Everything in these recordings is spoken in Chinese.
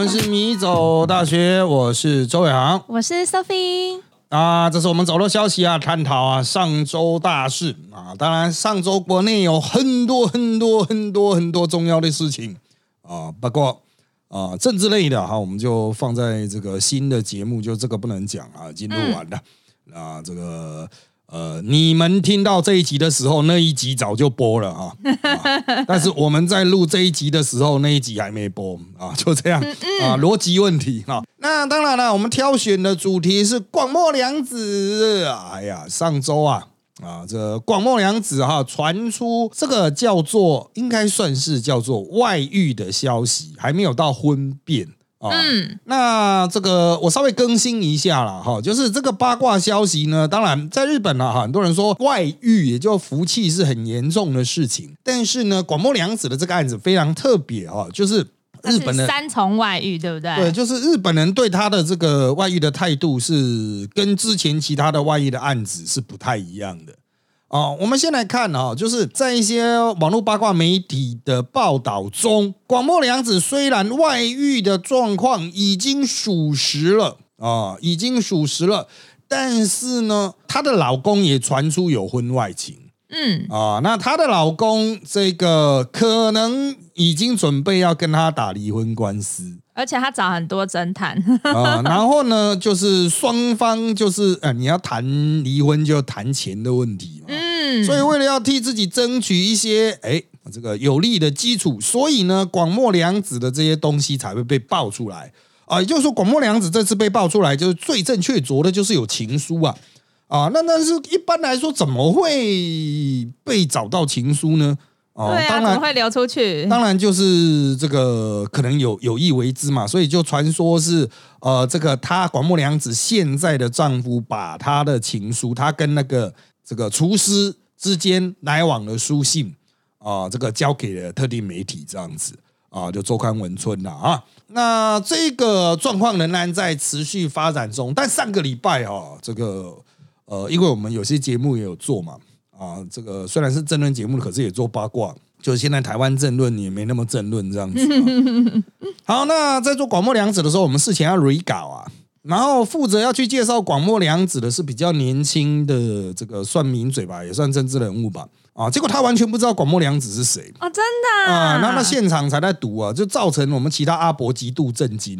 们是米走大学，我是周伟航，我是 Sophie。啊，这是我们走漏消息啊，探讨啊上周大事啊。当然，上周国内有很多很多很多很多重要的事情啊，不过啊，政治类的哈，我们就放在这个新的节目，就这个不能讲啊，已经录完了啊，这个。呃，你们听到这一集的时候，那一集早就播了啊。但是我们在录这一集的时候，那一集还没播啊，就这样啊，逻辑问题哈。那当然了，我们挑选的主题是广末凉子。哎呀，上周啊啊，这广末凉子哈传出这个叫做应该算是叫做外遇的消息，还没有到婚变。嗯，那这个我稍微更新一下了哈，就是这个八卦消息呢，当然在日本呢，很多人说外遇也就福气是很严重的事情，但是呢，广末凉子的这个案子非常特别哦，就是日本的三重外遇，对不对？对，就是日本人对他的这个外遇的态度是跟之前其他的外遇的案子是不太一样的。哦，我们先来看啊，就是在一些网络八卦媒体的报道中，广末凉子虽然外遇的状况已经属实了啊，已经属实了，但是呢，她的老公也传出有婚外情，嗯啊，那她的老公这个可能已经准备要跟她打离婚官司。而且他找很多侦探。啊，然后呢，就是双方就是呃，你要谈离婚就谈钱的问题嘛，嗯，所以为了要替自己争取一些哎这个有利的基础，所以呢，广末凉子的这些东西才会被爆出来。啊，也就是说，广末凉子这次被爆出来，就是罪证确凿的，就是有情书啊。啊，那但是一般来说，怎么会被找到情书呢？哦，当然会流出去。当然就是这个可能有有意为之嘛，所以就传说是呃，这个她广末凉子现在的丈夫把她的情书，她跟那个这个厨师之间来往的书信啊，这个交给了特定媒体这样子啊，就周刊文春了啊。那这个状况仍然在持续发展中，但上个礼拜啊，这个呃，因为我们有些节目也有做嘛。啊，这个虽然是政论节目，可是也做八卦。就是现在台湾政论也没那么政论这样子。好，那在做广末凉子的时候，我们事前要 re 稿啊，然后负责要去介绍广末凉子的是比较年轻的这个算名嘴吧，也算政治人物吧。啊，结果他完全不知道广末凉子是谁啊，真的啊，那那现场才在读啊，就造成我们其他阿伯极度震惊，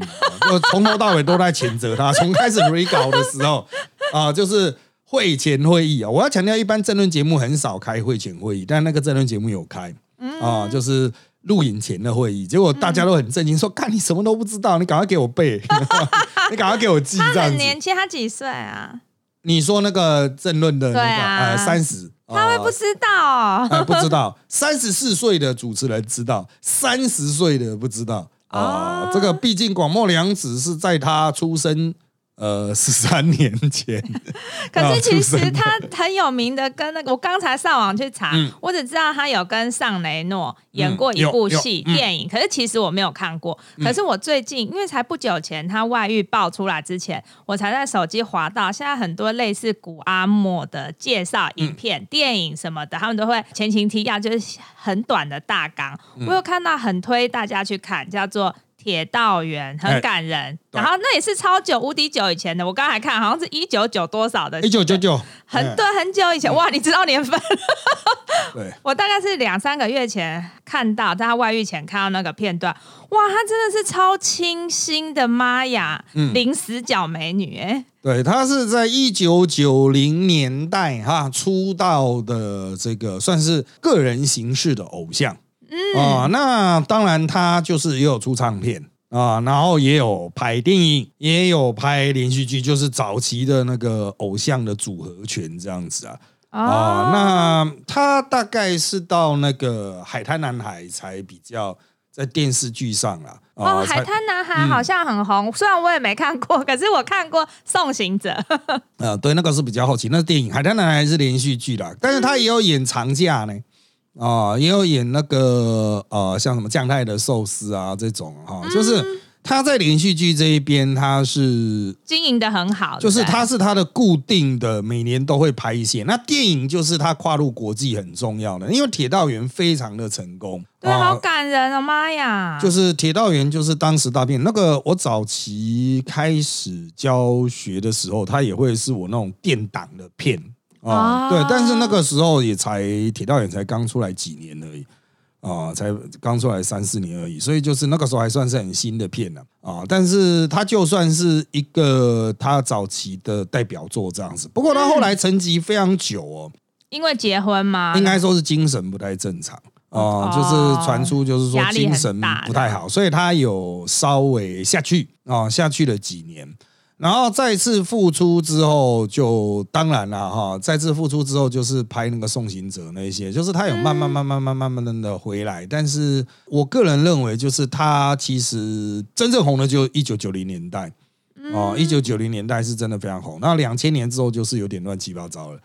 就从头到尾都在谴责他，从开始 re 稿的时候啊，就是。会前会议啊，我要强调，一般政论节目很少开会前会议，但那个政论节目有开啊，就是录影前的会议。结果大家都很震惊，说：“看你什么都不知道，你赶快给我背，你赶快给我记。”他很年轻，他几岁啊？你说那个政论的那个呃三十，他会不知道？不知道，三十四岁的主持人知道，三十岁的不知道啊。这个毕竟广末凉子是在他出生。呃，十三年前。可是其实他很有名的，跟那个我刚才上网去查，我只知道他有跟尚雷诺演过一部戏电影，可是其实我没有看过。可是我最近因为才不久前他外遇爆出来之前，我才在手机滑到现在很多类似古阿莫的介绍影片、电影什么的，他们都会前情提要，就是很短的大纲。我有看到很推大家去看，叫做。铁道员很感人，然后那也是超久无敌久以前的，我刚才看好像是一九九多少的，一九九九，很对很久以前。哇，你知道年份？对，我大概是两三个月前看到，在他外遇前看到那个片段，哇，她真的是超清新的妈呀，零死角美女哎，对，她是在一九九零年代哈出道的，这个算是个人形式的偶像。啊，那当然，他就是也有出唱片啊，然后也有拍电影，也有拍连续剧，就是早期的那个偶像的组合拳这样子啊。啊，那他大概是到那个《海滩男孩》才比较在电视剧上啊。哦，《海滩男孩》好像很红，虽然我也没看过，可是我看过《送行者》。啊，对，那个是比较好奇，那是电影，《海滩男孩》是连续剧啦，但是他也有演长假呢。啊，也有演那个呃，像什么酱太的寿司啊这种哈，就是他在连续剧这一边，他是经营的很好，就是他是他的固定的，每年都会拍一些。那电影就是他跨入国际很重要的，因为《铁道员》非常的成功，对，好感人啊！妈呀，就是《铁道员》就是当时大片。那个我早期开始教学的时候，他也会是我那种电档的片啊，对。但是那个时候也才《铁道员》才刚出来几年而已。啊，才刚出来三四年而已，所以就是那个时候还算是很新的片呢啊。但是他就算是一个他早期的代表作这样子，不过他后来沉寂非常久哦，因为结婚嘛，应该说是精神不太正常啊，就是传出就是说精神不太好，所以他有稍微下去啊，下去了几年。然后再次复出之后，就当然了哈。再次复出之后，就是拍那个《送行者》那些，就是他有慢慢、慢慢、慢慢、慢慢的回来。但是我个人认为，就是他其实真正红的就一九九零年代哦，一九九零年代是真的非常红。那两千年之后就是有点乱七八糟了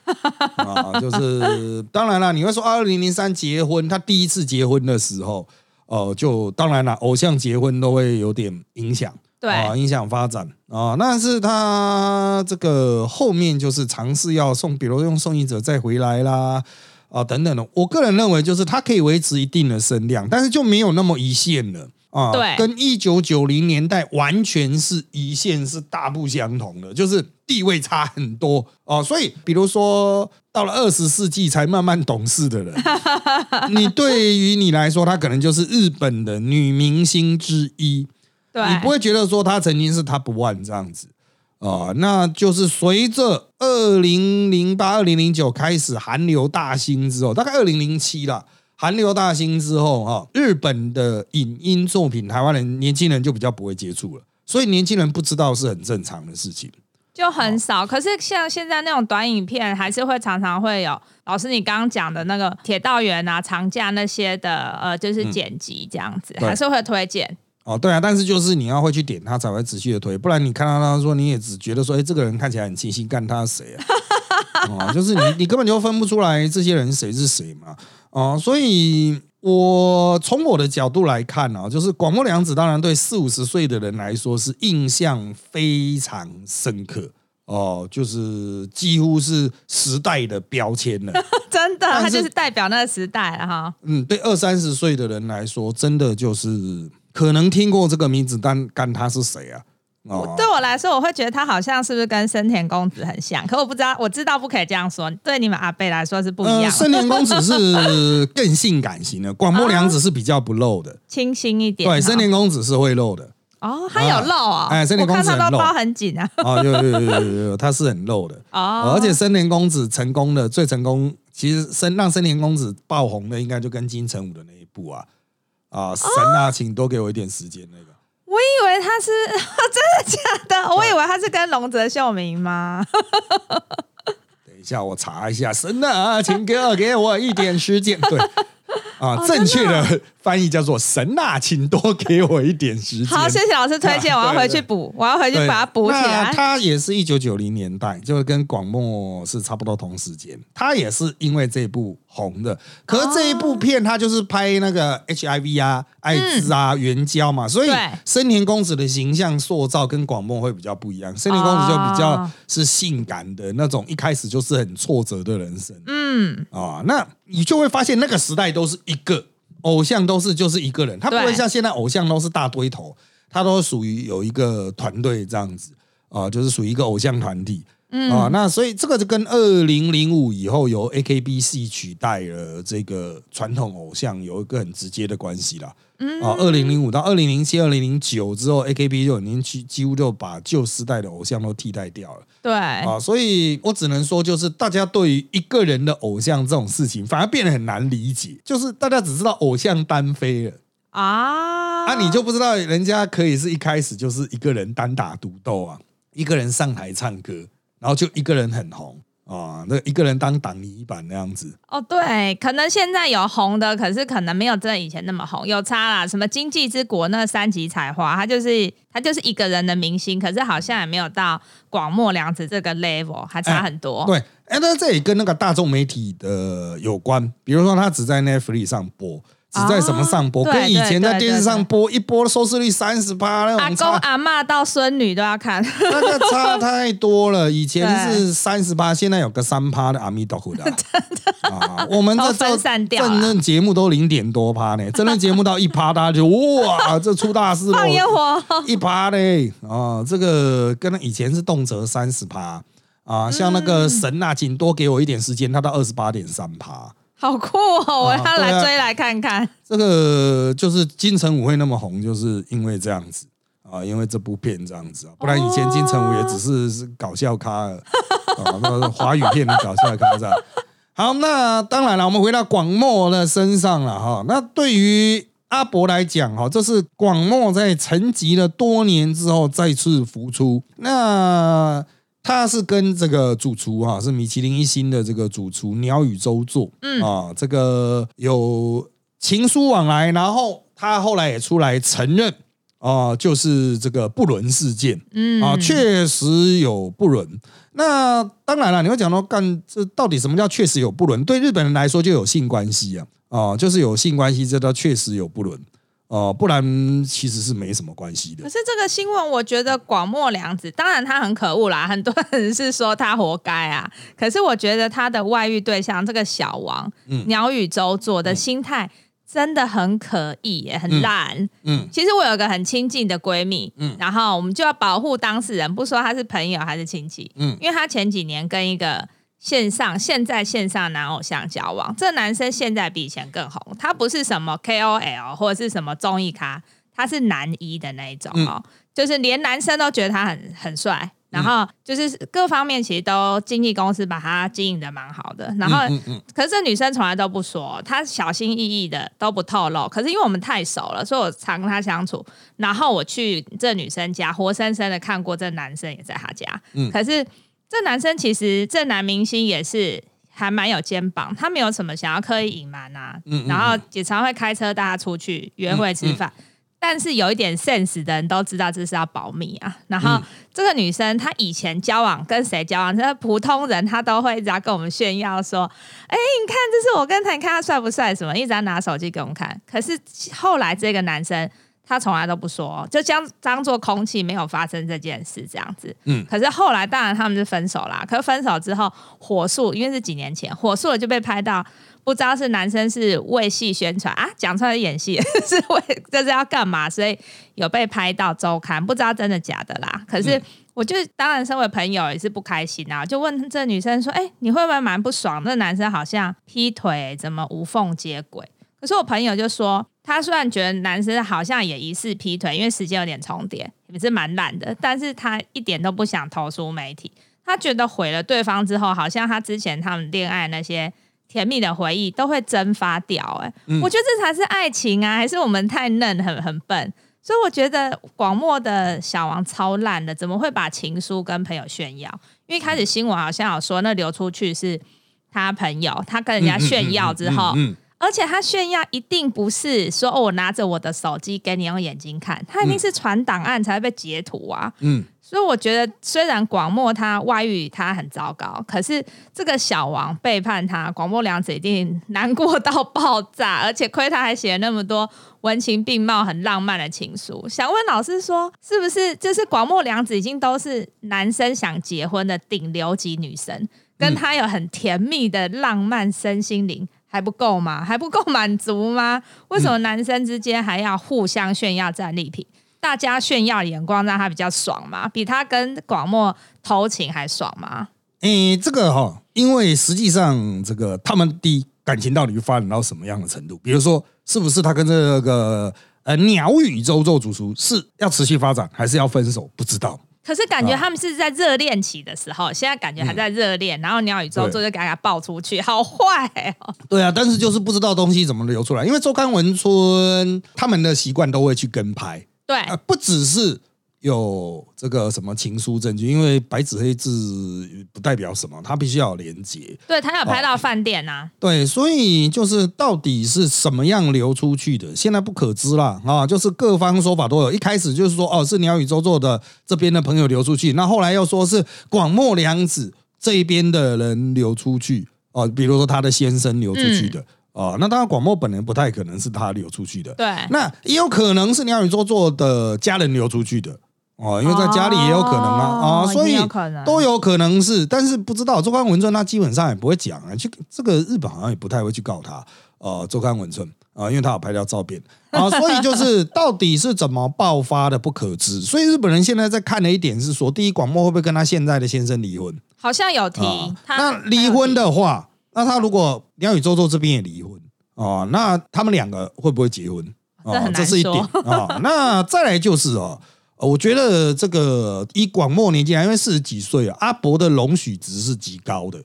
啊。就是当然了，你会说二零零三结婚，他第一次结婚的时候，哦，就当然了，偶像结婚都会有点影响。啊，影响发展啊！但是他这个后面就是尝试要送，比如用送医者再回来啦，啊等等的。我个人认为，就是它可以维持一定的声量，但是就没有那么一线了啊。对，跟一九九零年代完全是一线，是大不相同的，就是地位差很多哦。所以，比如说到了二十世纪才慢慢懂事的人，你对于你来说，她可能就是日本的女明星之一。你不会觉得说他曾经是 top one 这样子啊？那就是随着二零零八、二零零九开始韩流大兴之后，大概二零零七了，韩流大兴之后哈，日本的影音作品，台湾人年轻人就比较不会接触了，所以年轻人不知道是很正常的事情，就很少。可是像现在那种短影片，还是会常常会有老师你刚刚讲的那个铁道员啊、长假那些的，呃，就是剪辑这样子，还是会推荐。哦，对啊，但是就是你要会去点他才会持续的推，不然你看到他说你也只觉得说，哎，这个人看起来很清新，干他谁啊？哦，就是你你根本就分不出来这些人谁是谁嘛。哦，所以我从我的角度来看呢，就是广末凉子，当然对四五十岁的人来说是印象非常深刻哦，就是几乎是时代的标签了。真的，他就是代表那个时代了哈。嗯，对二三十岁的人来说，真的就是。可能听过这个名字，但但他是谁啊？哦，对我来说，我会觉得他好像是不是跟生田公子很像？可我不知道，我知道不可以这样说。对你们阿贝来说是不一样。生田公子是更性感型的，广末凉子是比较不露的，清新一点。对，生田公子是会露的。哦，他有露啊！哎，生田公子他都包很紧啊。哦，有有有有有有，他是很露的。哦，而且森田公子成功的最成功，其实生让生田公子爆红的，应该就跟金城武的那一部啊。啊，神啊，请多给我一点时间。那个，我以为他是 真的假的，我以为他是跟龙泽秀明吗？等一下，我查一下。神啊，请给我给我一点时间。对。啊，正确的翻译叫做“神呐，请多给我一点时间。”好，谢谢老师推荐，我要回去补，我要回去把它补起来。他也是一九九零年代，就跟广末是差不多同时间。他也是因为这部红的，可是这一部片他就是拍那个 HIV 啊、艾滋啊、援交嘛，所以森田公子的形象塑造跟广末会比较不一样。森田公子就比较是性感的那种，一开始就是很挫折的人生。嗯啊，那你就会发现那个时代都是一个偶像，都是就是一个人，他不会像现在偶像都是大堆头，他都属于有一个团队这样子啊，就是属于一个偶像团体。啊，那所以这个就跟二零零五以后由 A K B C 取代了这个传统偶像有一个很直接的关系啦。嗯啊，二零零五到二零零七、二零零九之后，A K B 就已经几几乎就把旧时代的偶像都替代掉了。对啊，所以我只能说，就是大家对于一个人的偶像这种事情，反而变得很难理解。就是大家只知道偶像单飞了啊，啊，你就不知道人家可以是一开始就是一个人单打独斗啊，一个人上台唱歌。然后就一个人很红啊，那一个人当挡泥板那样子。哦，对，可能现在有红的，可是可能没有真的以前那么红，有差啦。什么经济之国那三级彩花，他就是他就是一个人的明星，可是好像也没有到广末凉子这个 level，还差很多。对，哎，那这也跟那个大众媒体的有关，比如说他只在 Netflix 上播。只在什么上播，跟以前在电视上播一播收视率三十八，阿公阿妈到孙女都要看，那个差太多了。以前是三十八，现在有个三趴的阿弥陀佛的，啊！我们这分散掉，真人节目都零点多趴呢，真人节目到一趴，大家就哇，这出大事了，放烟火一趴嘞啊！这个跟以前是动辄三十趴。啊，像那个神啊，请多给我一点时间，他到二十八点三趴，好酷哦！我要来追来看看。这个就是金城武会那么红，就是因为这样子啊，因为这部片这样子啊，不然以前金城武也只是是搞笑咖啊，那华语片的搞笑咖这样。好，那当然了，我们回到广末的身上了哈。那对于阿伯来讲哈，这是广末在沉寂了多年之后再次浮出，那。他是跟这个主厨哈，是米其林一星的这个主厨鸟语周作，嗯啊，这个有情书往来，然后他后来也出来承认啊，就是这个不伦事件，嗯啊，确实有不伦。那当然了，你会讲到干这到底什么叫确实有不伦？对日本人来说就有性关系啊，啊，就是有性关系，这叫确实有不伦。哦，不然其实是没什么关系的。可是这个新闻，我觉得广末凉子，当然他很可恶啦，很多人是说他活该啊。可是我觉得他的外遇对象这个小王，鸟语周作的心态真的很可疑，很烂。嗯，其实我有个很亲近的闺蜜，嗯，然后我们就要保护当事人，不说他是朋友还是亲戚，嗯，因为他前几年跟一个。线上现在线上男偶像交往，这男生现在比以前更红。他不是什么 KOL 或者是什么综艺咖，他是男一的那一种哦，就是连男生都觉得他很很帅。然后就是各方面其实都经纪公司把他经营的蛮好的。然后，可是这女生从来都不说，她小心翼翼的都不透露。可是因为我们太熟了，所以我常跟她相处。然后我去这女生家，活生生的看过这男生也在她家。嗯，可是。这男生其实，这男明星也是还蛮有肩膀，他没有什么想要刻意隐瞒啊，然后也常会开车带他出去约会吃饭。但是有一点 sense 的人都知道这是要保密啊。然后这个女生她以前交往跟谁交往，这普通人她都会一直要跟我们炫耀说：“哎，你看这是我跟他，你看他帅不帅？什么一直要拿手机给我们看。”可是后来这个男生。他从来都不说，就将当做空气，没有发生这件事这样子。嗯，可是后来当然他们是分手啦。可是分手之后，火速因为是几年前，火速了就被拍到，不知道是男生是为戏宣传啊，讲出来演戏 是为这是要干嘛，所以有被拍到周刊，不知道真的假的啦。可是我就当然身为朋友也是不开心啊，就问这女生说：“哎，你会不会蛮不爽？那男生好像劈腿，怎么无缝接轨？”可是我朋友就说。他虽然觉得男生好像也疑似劈腿，因为时间有点重叠，也是蛮懒的，但是他一点都不想投诉媒体。他觉得毁了对方之后，好像他之前他们恋爱那些甜蜜的回忆都会蒸发掉。哎，我觉得这才是爱情啊，还是我们太嫩，很很笨？所以我觉得广末的小王超烂的，怎么会把情书跟朋友炫耀？因为开始新闻好像有说，那流出去是他朋友，他跟人家炫耀之后。而且他炫耀一定不是说哦，我拿着我的手机给你用眼睛看，他一定是传档案才会被截图啊。嗯，所以我觉得虽然广末他外遇他很糟糕，可是这个小王背叛他，广末凉子一定难过到爆炸。而且亏他还写了那么多文情并茂、很浪漫的情书。想问老师说，是不是就是广末凉子已经都是男生想结婚的顶流级女神，跟他有很甜蜜的浪漫身心灵？还不够吗？还不够满足吗？为什么男生之间还要互相炫耀战利品？大家炫耀眼光让他比较爽吗？比他跟广末偷情还爽吗？诶，这个哈，因为实际上这个他们的感情到底发展到什么样的程度？比如说，是不是他跟这个呃鸟语周周主厨是要持续发展，还是要分手？不知道。可是感觉他们是在热恋期的时候，现在感觉还在热恋，然后鸟语周周就给他爆出去，好坏哦。对啊，但是就是不知道东西怎么流出来，因为周刊文春他们的习惯都会去跟拍，对，不只是。有这个什么情书证据？因为白纸黑字不代表什么，它必须要有连接。对他有拍到饭店呐。对，所以就是到底是什么样流出去的，现在不可知啦啊！就是各方说法都有。一开始就是说哦，是鸟语周作的这边的朋友流出去，那后来又说是广末凉子这边的人流出去哦，比如说他的先生流出去的啊，那当然广末本人不太可能是他流出去的，对，那也有可能是鸟语周作的家人流出去的哦，因为在家里也有可能啊啊，所以都有可能是，但是不知道周刊文春他基本上也不会讲啊，去这个日本好像也不太会去告他，呃，周刊文春啊，因为他有拍掉照片啊，所以就是 到底是怎么爆发的不可知，所以日本人现在在看的一点是说，第一广末会不会跟他现在的先生离婚？好像有提，那离婚的话。那他如果鸟语周周这边也离婚哦，那他们两个会不会结婚？哦，这是一点啊。那再来就是哦，我觉得这个以广末年纪来，因为四十几岁啊，阿伯的容许值是极高的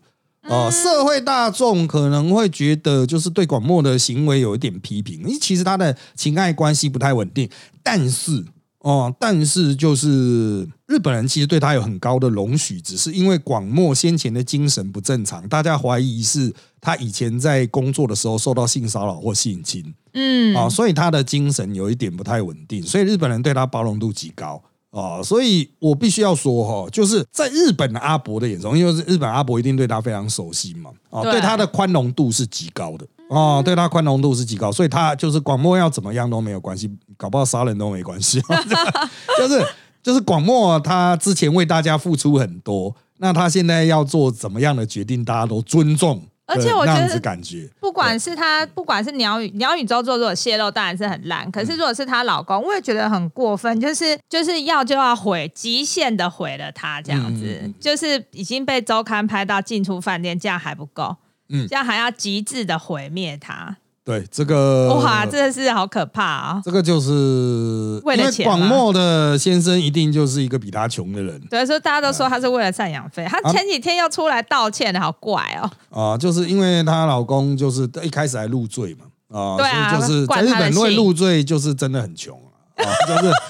哦。社会大众可能会觉得就是对广末的行为有一点批评，因为其实他的情爱关系不太稳定，但是。哦，但是就是日本人其实对他有很高的容许，只是因为广末先前的精神不正常，大家怀疑是他以前在工作的时候受到性骚扰或性侵，嗯，啊，所以他的精神有一点不太稳定，所以日本人对他包容度极高。啊，所以我必须要说哈，就是在日本的阿伯的眼中，因为是日本阿伯一定对他非常熟悉嘛，啊，对。他的宽容度是极高的。哦，对他宽容度是极高，所以他就是广末要怎么样都没有关系，搞不好杀人都没关系，就是就是广末他之前为大家付出很多，那他现在要做怎么样的决定，大家都尊重，而且我觉得感觉，不管是他，不管是鸟语鸟语周做如果泄露当然是很烂，可是如果是她老公，我也觉得很过分，就是就是要就要毁，极限的毁了她这样子，就是已经被周刊拍到进出饭店，这样还不够。嗯，这样还要极致的毁灭他。对，这个哇，真的是好可怕啊！这个就是为了钱。广末的先生一定就是一个比他穷的人。对，所以大家都说他是为了赡养费。他前几天又出来道歉的好怪哦。啊，就是因为她老公就是一开始还入赘嘛。啊，对啊，就是在日本因为入赘就是真的很穷啊，就是。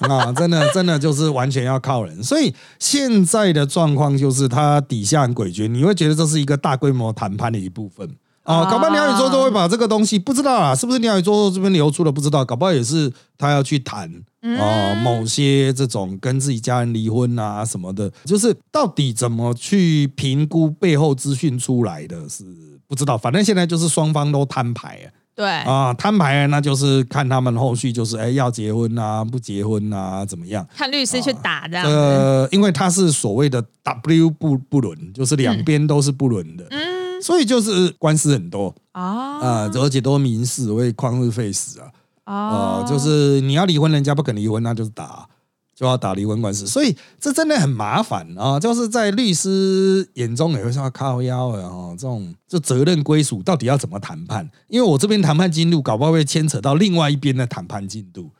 啊，真的，真的就是完全要靠人，所以现在的状况就是他底下很诡谲，你会觉得这是一个大规模谈判的一部分啊。搞不好鸟语周周会把这个东西不知道啊，是不是鸟语周周这边流出的不知道，搞不好也是他要去谈啊，某些这种跟自己家人离婚啊什么的，就是到底怎么去评估背后资讯出来的是不知道，反正现在就是双方都摊牌啊。对啊，摊牌那就是看他们后续就是哎要结婚啊不结婚啊怎么样？看律师去打这样。呃，因为他是所谓的 W 不不伦，就是两边都是不伦的，嗯，所以就是官司很多啊啊，而且都民事为旷日费时啊啊，就是你要离婚，人家不肯离婚，那就是打。就要打离婚官司，所以这真的很麻烦啊！就是在律师眼中也会说靠腰的哈，这种这责任归属到底要怎么谈判？因为我这边谈判进度搞不好会牵扯到另外一边的谈判进度。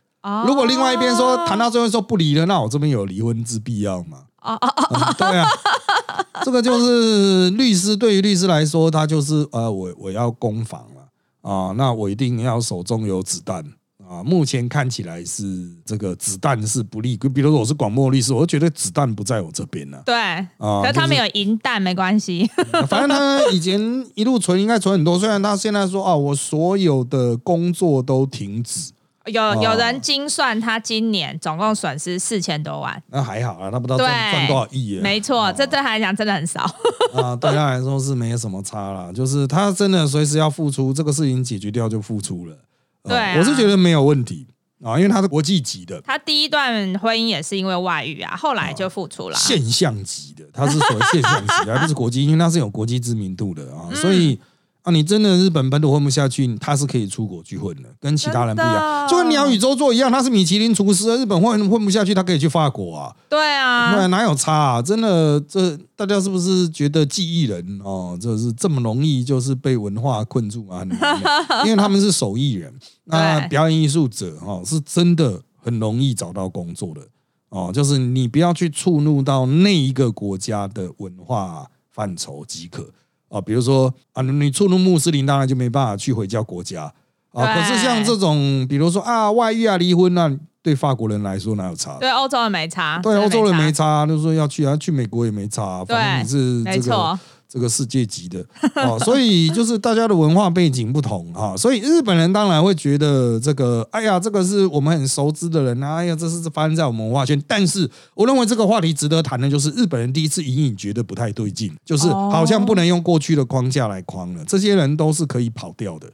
如果另外一边说谈到最后说不离了，那我这边有离婚之必要吗？啊啊啊！对啊，这个就是律师对于律师来说，他就是呃，我我要攻防了啊，那我一定要手中有子弹。啊，目前看起来是这个子弹是不利。比如说我是广末律师，我觉得子弹不在我这边了。对，啊，可他们有银弹没关系。反正他以前一路存，应该存很多。虽然他现在说啊，我所有的工作都停止。有有人精算，他今年总共损失四千多万。那还好啊，他不知道赚赚多少亿耶。没错，这对他来讲真的很少。啊，对他来说是没有什么差啦。就是他真的随时要付出，这个事情解决掉就付出了。对，我是觉得没有问题啊，因为他是国际级的。他第一段婚姻也是因为外遇啊，后来就付出了。现象级的，他是属于现象级，而不是国际，因为他是有国际知名度的啊，所以。啊，你真的日本本土混不下去，他是可以出国去混的，跟其他人不一样，就跟鸟语周作一样，他是米其林厨师，日本混混不下去，他可以去法国啊。对啊，对，哪有差啊？真的，这大家是不是觉得记忆人哦，就是这么容易就是被文化困住啊？因为他们是手艺人，那表演艺术者哦，是真的很容易找到工作的哦，就是你不要去触怒到那一个国家的文化范畴即可。啊，比如说啊，你触怒穆斯林，当然就没办法去回教国家啊。可是像这种，比如说啊，外遇啊、离婚啊，对法国人来说哪有差？对欧洲人没差。对欧洲人没差，就是说要去啊，去美国也没差。反正你是这个这个世界级的。哦，所以就是大家的文化背景不同啊，所以日本人当然会觉得这个，哎呀，这个是我们很熟知的人啊，哎呀，这是发生在我们文化圈。但是我认为这个话题值得谈的，就是日本人第一次隐隐觉得不太对劲，就是好像不能用过去的框架来框了，这些人都是可以跑掉的。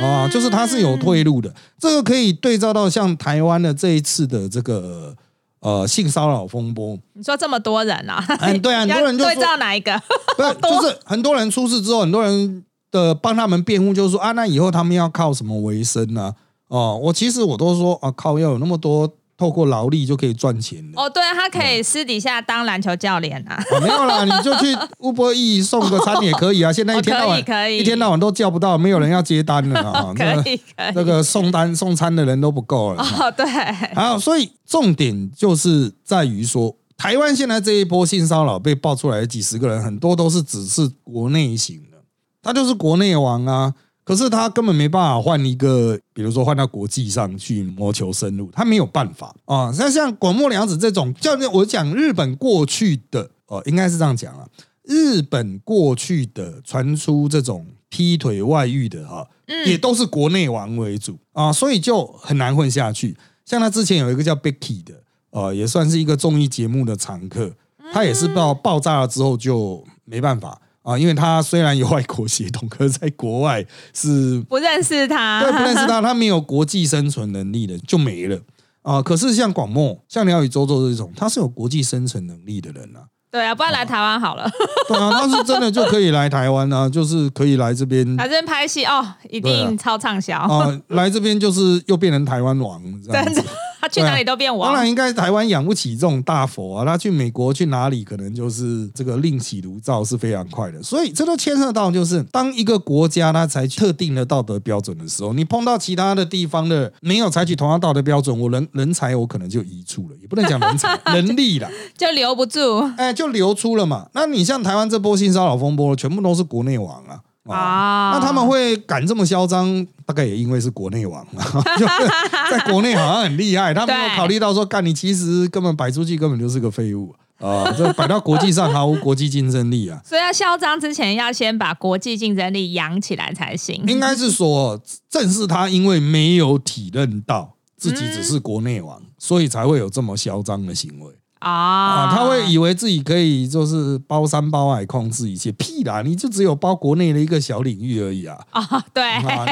啊，就是他是有退路的，这个可以对照到像台湾的这一次的这个呃性骚扰风波。你说这么多人啊？嗯，对啊，很多人就对照哪一个？不是，就是很多人出事之后，很多人的帮他们辩护，就是说啊，那以后他们要靠什么为生呢？哦，我其实我都说啊，靠，要有那么多。透过劳力就可以赚钱哦，对啊，他可以私底下当篮球教练啊。没有啦，你就去乌波义送个餐也可以啊。现在一天到晚可以，一天到晚都叫不到，没有人要接单了啊。可以，可以，那个送单送餐的人都不够了。哦，对。好，所以重点就是在于说，台湾现在这一波性骚扰被爆出来的几十个人，很多都是只是国内型的，他就是国内王啊。可是他根本没办法换一个，比如说换到国际上去谋求生路，他没有办法啊。像像广末凉子这种，叫我讲日本过去的哦，应该是这样讲啊。日本过去的传出这种劈腿外遇的哈，也都是国内王为主啊，所以就很难混下去。像他之前有一个叫 Becky 的，呃，也算是一个综艺节目的常客，他也是爆爆炸了之后就没办法。啊，因为他虽然有外国血统，可是在国外是不认识他，对，不认识他，他没有国际生存能力的，就没了啊。可是像广末、像廖宇周周这种，他是有国际生存能力的人啊。对啊，不然来台湾好了。对啊，他是真的就可以来台湾啊，就是可以来这边来这边拍戏哦，一定超畅销啊。来这边就是又变成台湾王这样子。他去哪里都变王，当然应该台湾养不起这种大佛啊。他去美国去哪里，可能就是这个另起炉灶是非常快的。所以这都牵涉到，就是当一个国家它采取特定的道德标准的时候，你碰到其他的地方的没有采取同样道德标准，我人人才我可能就移出了，也不能讲人才能力了，就留不住，哎，就流出了嘛。那你像台湾这波性骚扰风波，全部都是国内网啊。啊，那他们会敢这么嚣张，大概也因为是国内网，在国内好像很厉害。他没有考虑到说，干你其实根本摆出去根本就是个废物啊！这摆到国际上毫无国际竞争力啊！所以要嚣张之前，要先把国际竞争力养起来才行。应该是说，正是他因为没有体认到自己只是国内网，所以才会有这么嚣张的行为。啊，他会以为自己可以就是包山包海控制一切，屁啦！你就只有包国内的一个小领域而已啊！啊，对，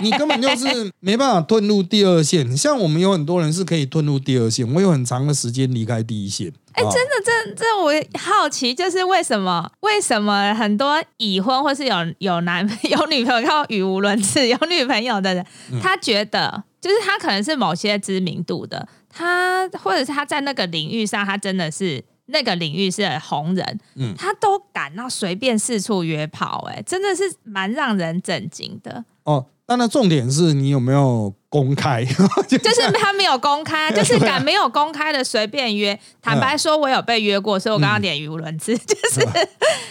你根本就是没办法遁入第二线。像我们有很多人是可以遁入第二线，我有很长的时间离开第一线。哎，真的，这这我好奇，就是为什么？为什么很多已婚或是有有男有女朋友语无伦次有女朋友的人，他觉得就是他可能是某些知名度的。他或者是他在那个领域上，他真的是那个领域是红人，嗯，他都敢那随便四处约炮，哎，真的是蛮让人震惊的。哦，那那重点是你有没有公开？就是他没有公开，就是敢没有公开的随便约。坦白说，我有被约过，所以我刚刚点语无伦次，就是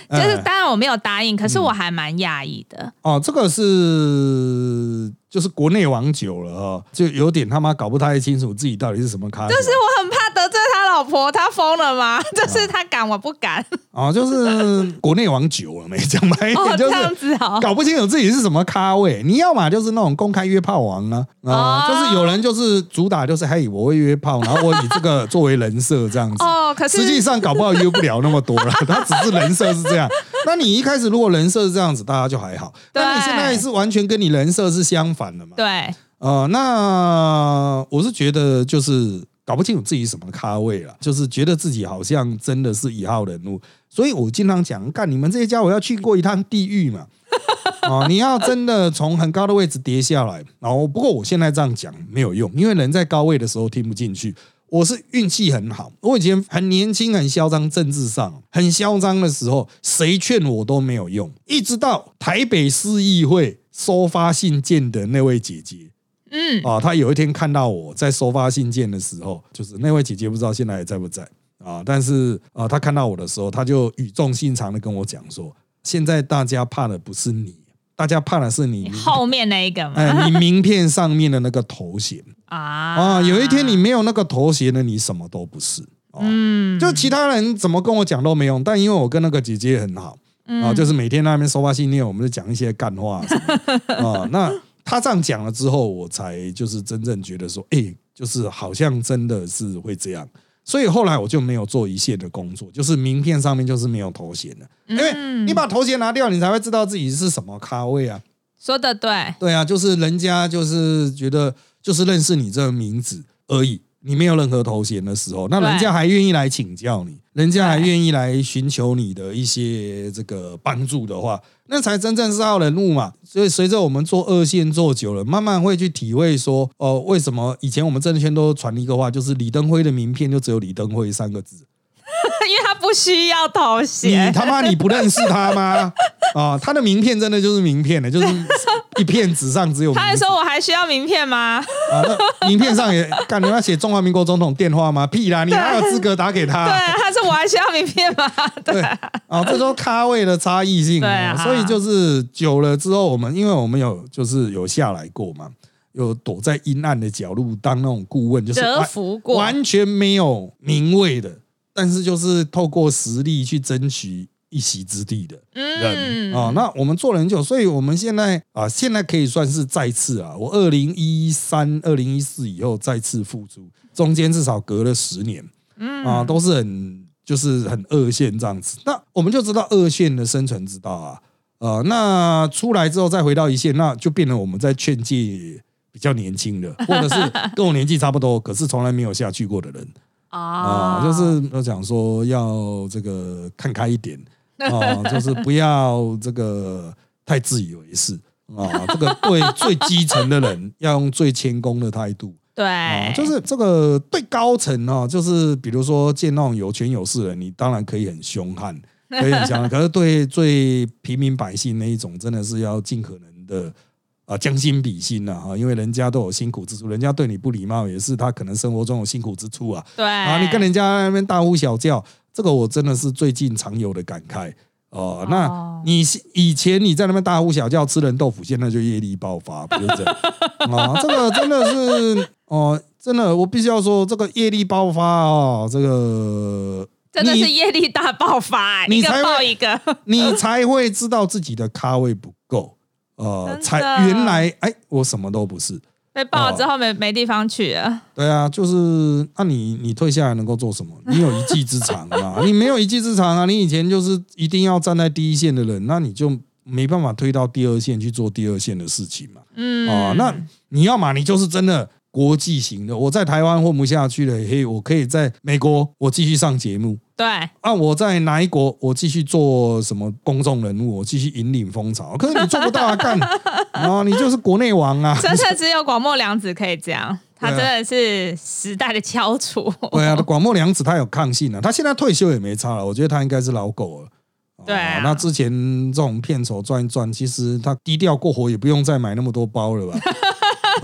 就是，当然我没有答应，可是我还蛮讶异的。哦，这个是。就是国内网久了哈，就有点他妈搞不太清楚自己到底是什么咖。就是我很怕得罪他老婆，他疯了吗？就是他敢，我不敢。哦，就是国内网久了没讲白一点，就是搞不清楚自己是什么咖位。你要嘛就是那种公开约炮王啊，啊，就是有人就是主打就是嘿，我会约炮，然后我以这个作为人设这样子。哦，可是实际上搞不好约不了那么多了，他只是人设是这样。那你一开始如果人设是这样子，大家就还好。那你现在是完全跟你人设是相反的嘛。对，呃，那我是觉得就是搞不清楚自己什么咖位了，就是觉得自己好像真的是一号人物，所以我经常讲，干你们这些家伙要去过一趟地狱嘛，啊，你要真的从很高的位置跌下来，然后不过我现在这样讲没有用，因为人在高位的时候听不进去，我是运气很好，我以前很年轻很嚣张，政治上很嚣张的时候，谁劝我都没有用，一直到台北市议会。收发信件的那位姐姐，嗯，啊，他有一天看到我在收发信件的时候，就是那位姐姐不知道现在还在不在啊？但是啊，他看到我的时候，他就语重心长的跟我讲说：“现在大家怕的不是你，大家怕的是你后面那一个，哎，你名片上面的那个头衔 啊啊！有一天你没有那个头衔呢，你什么都不是。嗯，就其他人怎么跟我讲都没用，但因为我跟那个姐姐很好。”啊，就是每天那边收发信念，我们就讲一些干话啊。那他这样讲了之后，我才就是真正觉得说，哎，就是好像真的是会这样。所以后来我就没有做一线的工作，就是名片上面就是没有头衔的，因为你把头衔拿掉，你才会知道自己是什么咖位啊。说的对，对啊，就是人家就是觉得就是认识你这个名字而已。你没有任何头衔的时候，那人家还愿意来请教你，人家还愿意来寻求你的一些这个帮助的话，那才真正是好人物嘛。所以随着我们做二线做久了，慢慢会去体会说，哦，为什么以前我们证券都传一个话，就是李登辉的名片就只有李登辉三个字。因为他不需要头衔，你他妈你不认识他吗？啊，他的名片真的就是名片了，就是 一片纸上只有。他还说我还需要名片吗？啊，那名片上也干你要写中华民国总统电话吗？屁啦，你哪有资格打给他？对，他说我还需要名片吗？对，啊，这都咖位的差异性。对，所以就是久了之后，我们因为我们有就是有下来过嘛，有躲在阴暗的角落当那种顾问，就是完全没有名位的。但是就是透过实力去争取一席之地的人啊，那我们做了很久，所以我们现在啊，现在可以算是再次啊，我二零一三、二零一四以后再次复出，中间至少隔了十年，嗯啊，都是很就是很二线这样子。那我们就知道二线的生存之道啊，呃，那出来之后再回到一线，那就变成我们在劝诫比较年轻的，或者是跟我年纪差不多，可是从来没有下去过的人。啊，就是都讲说要这个看开一点啊，就是不要这个太自以为是啊。这个对最基层的人要用最谦恭的态度，对，就是这个对高层啊，就是比如说见那种有权有势的人，你当然可以很凶悍，可以很强，可是对最平民百姓那一种，真的是要尽可能的。啊，将心比心呐，哈，因为人家都有辛苦之处，人家对你不礼貌，也是他可能生活中有辛苦之处啊。对啊，你跟人家那边大呼小叫，这个我真的是最近常有的感慨哦。那你以前你在那边大呼小叫吃人豆腐，现在就业力爆发，不是这样啊？这个真的是哦，真的，我必须要说，这个业力爆发啊，这个真的是业力大爆发，你才爆一个，你才会知道自己的咖位不够。呃，才原来哎，我什么都不是，被爆了之后没没地方去啊。对啊，就是那你你退下来能够做什么？你有一技之长啊，你没有一技之长啊，你以前就是一定要站在第一线的人，那你就没办法推到第二线去做第二线的事情嘛。嗯啊，那你要嘛，你就是真的。国际型的，我在台湾混不下去了，嘿，我可以在美国，我继续上节目。对啊，我在哪一国，我继续做什么公众人物，我继续引领风潮。可是你做不到啊，干 啊，你就是国内王啊！真的只有广末凉子可以这样，他真的是时代的翘楚。对啊，广末凉子他有抗性啊，他现在退休也没差了，我觉得他应该是老狗了。对，那之前这种片酬赚一赚，其实他低调过活，也不用再买那么多包了吧。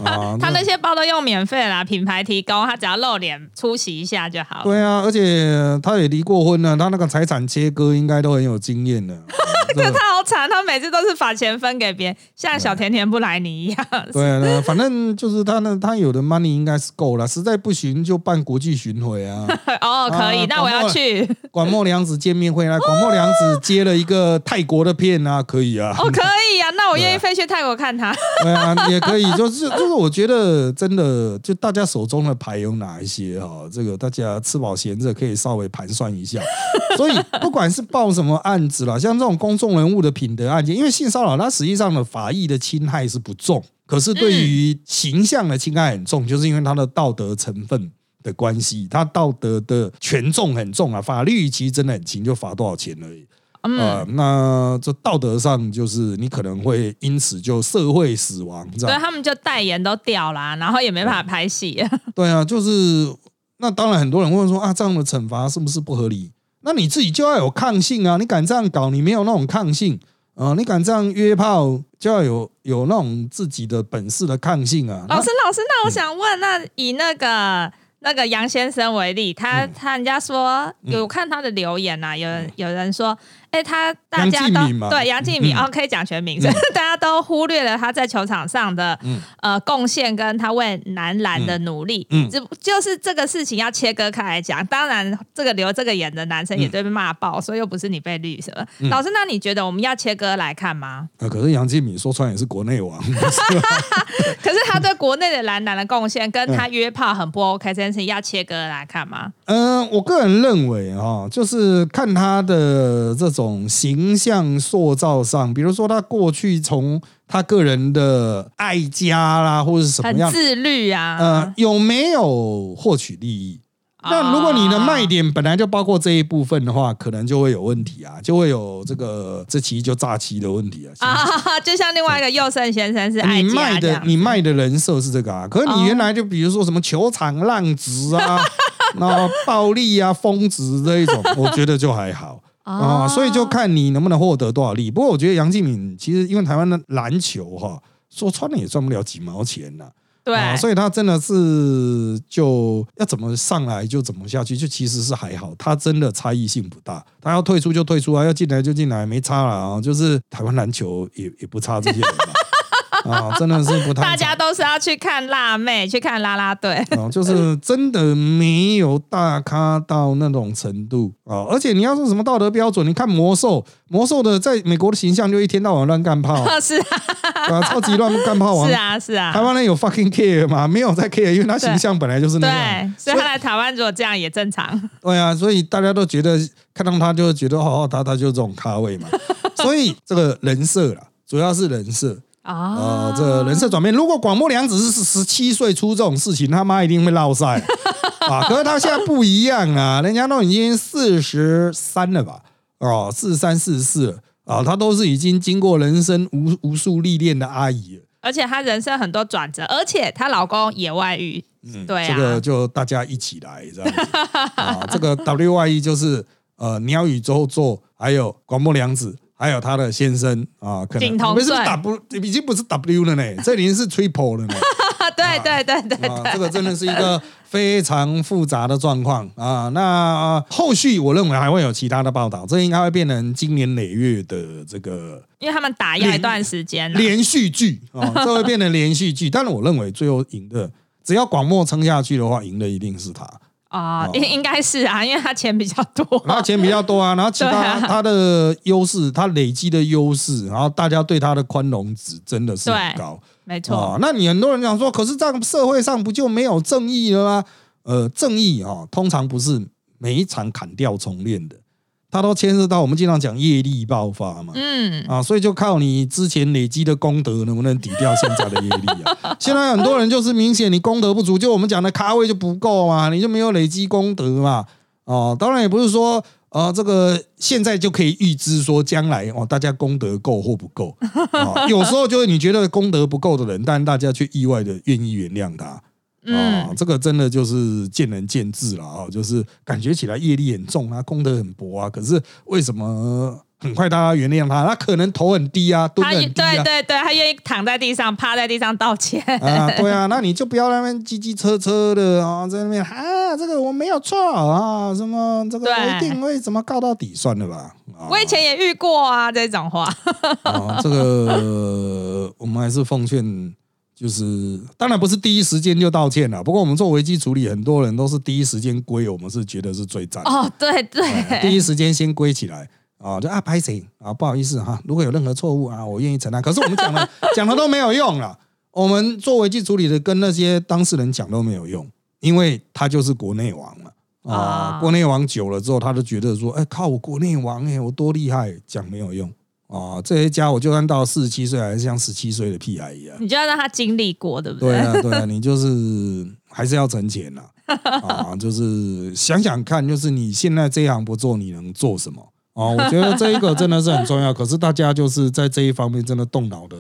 他那些包都用免费啦，品牌提供，他只要露脸出席一下就好。对啊，而且他也离过婚了，他那个财产切割应该都很有经验的。这他好惨，他每次都是把钱分给别人，像小甜甜布莱尼一样。对啊，反正就是他那他有的 money 应该是够了，实在不行就办国际巡回啊。哦，可以，那我要去。广末凉子见面会啊，广末凉子接了一个泰国的片啊，可以啊。哦，可以我愿意飞去泰国看他。对啊，也可以，就 是就是，我觉得真的，就大家手中的牌有哪一些哈？这个大家吃饱闲着可以稍微盘算一下。所以不管是报什么案子啦，像这种公众人物的品德案件，因为性骚扰它实际上的法益的侵害是不重，可是对于形象的侵害很重，就是因为它的道德成分的关系，它道德的权重很重啊。法律其实真的很轻，就罚多少钱而已。啊，那这道德上就是你可能会因此就社会死亡，所以他们就代言都掉啦，然后也没办法拍戏。对啊，就是那当然很多人问说啊，这样的惩罚是不是不合理？那你自己就要有抗性啊！你敢这样搞，你没有那种抗性啊！你敢这样约炮，就要有有那种自己的本事的抗性啊！老师，老师，那我想问，那以那个那个杨先生为例，他他人家说有看他的留言呐，有人有人说，哎，他大家都对杨敬敏哦，可以讲全名，大家都忽略了他在球场上的呃贡献，跟他为男篮的努力。嗯，就就是这个事情要切割开来讲。当然，这个留这个眼的男生也被骂爆，所以又不是你被绿什么。老师，那你觉得我们要切割来看吗？啊，可是杨敬敏说穿也是国内王，可是他对国内的男篮的贡献，跟他约炮很不 OK 这件事情，要切割来看吗？嗯，我个人认为啊，就是看他的这种形象塑造上，比如说他过去从他个人的爱家啦，或者是什么样自律啊，呃，有没有获取利益？那如果你的卖点本来就包括这一部分的话，可能就会有问题啊，就会有这个这期就诈欺的问题啊。啊，就像另外一个佑胜先生是你卖的，你卖的人设是这个啊。可是你原来就比如说什么球场浪子啊，那暴力啊、疯子这一种，我觉得就还好啊。所以就看你能不能获得多少利。不过我觉得杨敬敏其实因为台湾的篮球哈，说穿了也赚不了几毛钱呐。对，所以他真的是就要怎么上来就怎么下去，就其实是还好，他真的差异性不大。他要退出就退出啊，要进来就进来，没差了啊。就是台湾篮球也也不差这些人啊，真的是不太。大家都是要去看辣妹，去看啦啦队啊，就是真的没有大咖到那种程度啊。而且你要说什么道德标准，你看魔兽，魔兽的在美国的形象就一天到晚乱干炮，是。啊，超级乱干炮王是啊是啊，台湾人有 fucking care 吗？没有在 care，因为他形象本来就是那样，对所以他来台湾如果这样也正常。对啊，所以大家都觉得看到他就觉得好好，他他就这种咖位嘛。所以这个人设啦，主要是人设啊，这人设转变。如果广末凉子是十七岁出这种事情，他妈一定会落赛啊。可是他现在不一样啊，人家都已经四十三了吧？哦，四十三、四十四了。啊，她都是已经经过人生无无数历练的阿姨了，而且她人生很多转折，而且她老公也外遇，嗯，对啊，这个就大家一起来这样子啊，这个 W Y E 就是呃鸟语周作，还有广末凉子，还有他的先生啊，可能不是 W，已经不是 W 了呢，这已经是 Triple 了呢。对对对对对，这个真的是一个非常复杂的状况啊。那后续我认为还会有其他的报道，这应该会变成今年累月的这个，因为他们打压一段时间连续剧啊，这会变成连续剧。但是我认为最后赢的，只要广末撑下去的话，赢的一定是他啊，应应该是啊，因为他钱比较多，他钱比较多啊，然后其他他的优势，他累积的优势，然后大家对他的宽容值真的是很高。没错，那你很多人讲说，可是这样社会上不就没有正义了吗？呃，正义啊，通常不是每一场砍掉重练的，它都牵涉到我们经常讲业力爆发嘛。嗯啊，所以就靠你之前累积的功德能不能抵掉现在的业力啊？现在很多人就是明显你功德不足，就我们讲的咖位就不够嘛，你就没有累积功德嘛。哦，当然也不是说。呃，这个现在就可以预知说将来哦，大家功德够或不够啊？有时候就是你觉得功德不够的人，但大家却意外的愿意原谅他啊，这个真的就是见仁见智了啊，就是感觉起来业力很重啊，功德很薄啊，可是为什么？很快大家原谅他，他可能头很低啊，蹲很低啊。对对对，他愿意躺在地上，趴在地上道歉。啊，对啊，那你就不要那边叽叽车车的啊，在那边啊，这个我没有错啊，什么这个一定会怎么告到底算了吧？我以前也遇过啊，这种话。啊，这个我们还是奉劝，就是当然不是第一时间就道歉了，不过我们做危机处理，很多人都是第一时间归，我们是觉得是最赞。哦，对对，第一时间先归起来。啊，就啊，拍谁啊？不好意思哈，如果有任何错误啊，我愿意承担。可是我们讲了，讲了都没有用了。我们做危机处理的，跟那些当事人讲都没有用，因为他就是国内王了。啊，国内王久了之后，他就觉得说，哎，靠我国内王哎，我多厉害，讲没有用啊。这些家伙就算到四十七岁，还是像十七岁的屁孩一样。你就要让他经历过，对不对？对啊，对啊，你就是还是要存钱呐。啊，就是想想看，就是你现在这一行不做，你能做什么？哦，我觉得这一个真的是很重要，可是大家就是在这一方面真的动脑的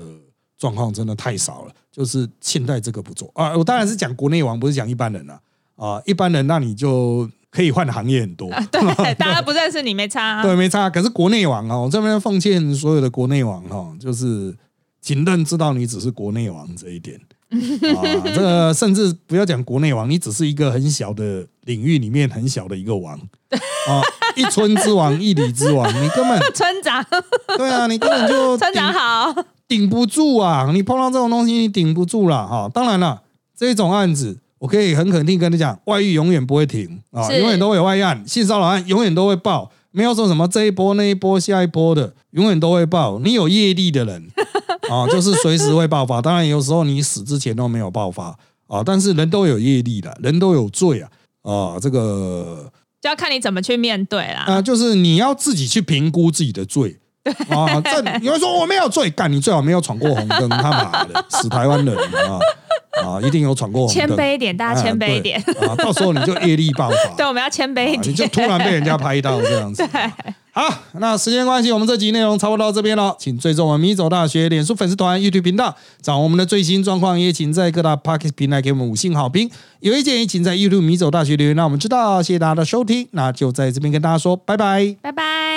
状况真的太少了。就是现在这个不做啊，我当然是讲国内网，不是讲一般人了啊。一般人那你就可以换的行业很多，对，大家不认识你没差，对，没差。可是国内网哦，我这边奉劝所有的国内网哦，就是请认知到你只是国内网这一点 啊，这个甚至不要讲国内王，你只是一个很小的领域里面很小的一个王啊，一村之王，一里之王，你根本村长，对啊，你根本就村长好，顶不住啊！你碰到这种东西，你顶不住了哈。当然了，这种案子，我可以很肯定跟你讲，外遇永远不会停啊，永远都会有外案，性骚扰案永远都会爆，没有说什么这一波那一波下一波的，永远都会爆。你有业力的人。啊，就是随时会爆发。当然，有时候你死之前都没有爆发啊。但是人都有业力的，人都有罪啊。啊，这个就要看你怎么去面对啦。啊，就是你要自己去评估自己的罪。啊，这有人说我没有罪，干你最好没有闯过红灯，他妈的 死台湾人啊啊，一定有闯过红灯。谦卑一点，大家谦卑一点啊，到时候你就业力爆发。对，我们要谦卑一点，你就突然被人家拍到这样子。好，那时间关系，我们这集内容差不多到这边了，请追踪我们米走大学脸书粉丝团、YouTube 频道，掌握我们的最新状况。也请在各大 Podcast 平台给我们五星好评。有意见也请在 YouTube 米走大学留言，让我们知道。谢谢大家的收听，那就在这边跟大家说拜拜拜，拜。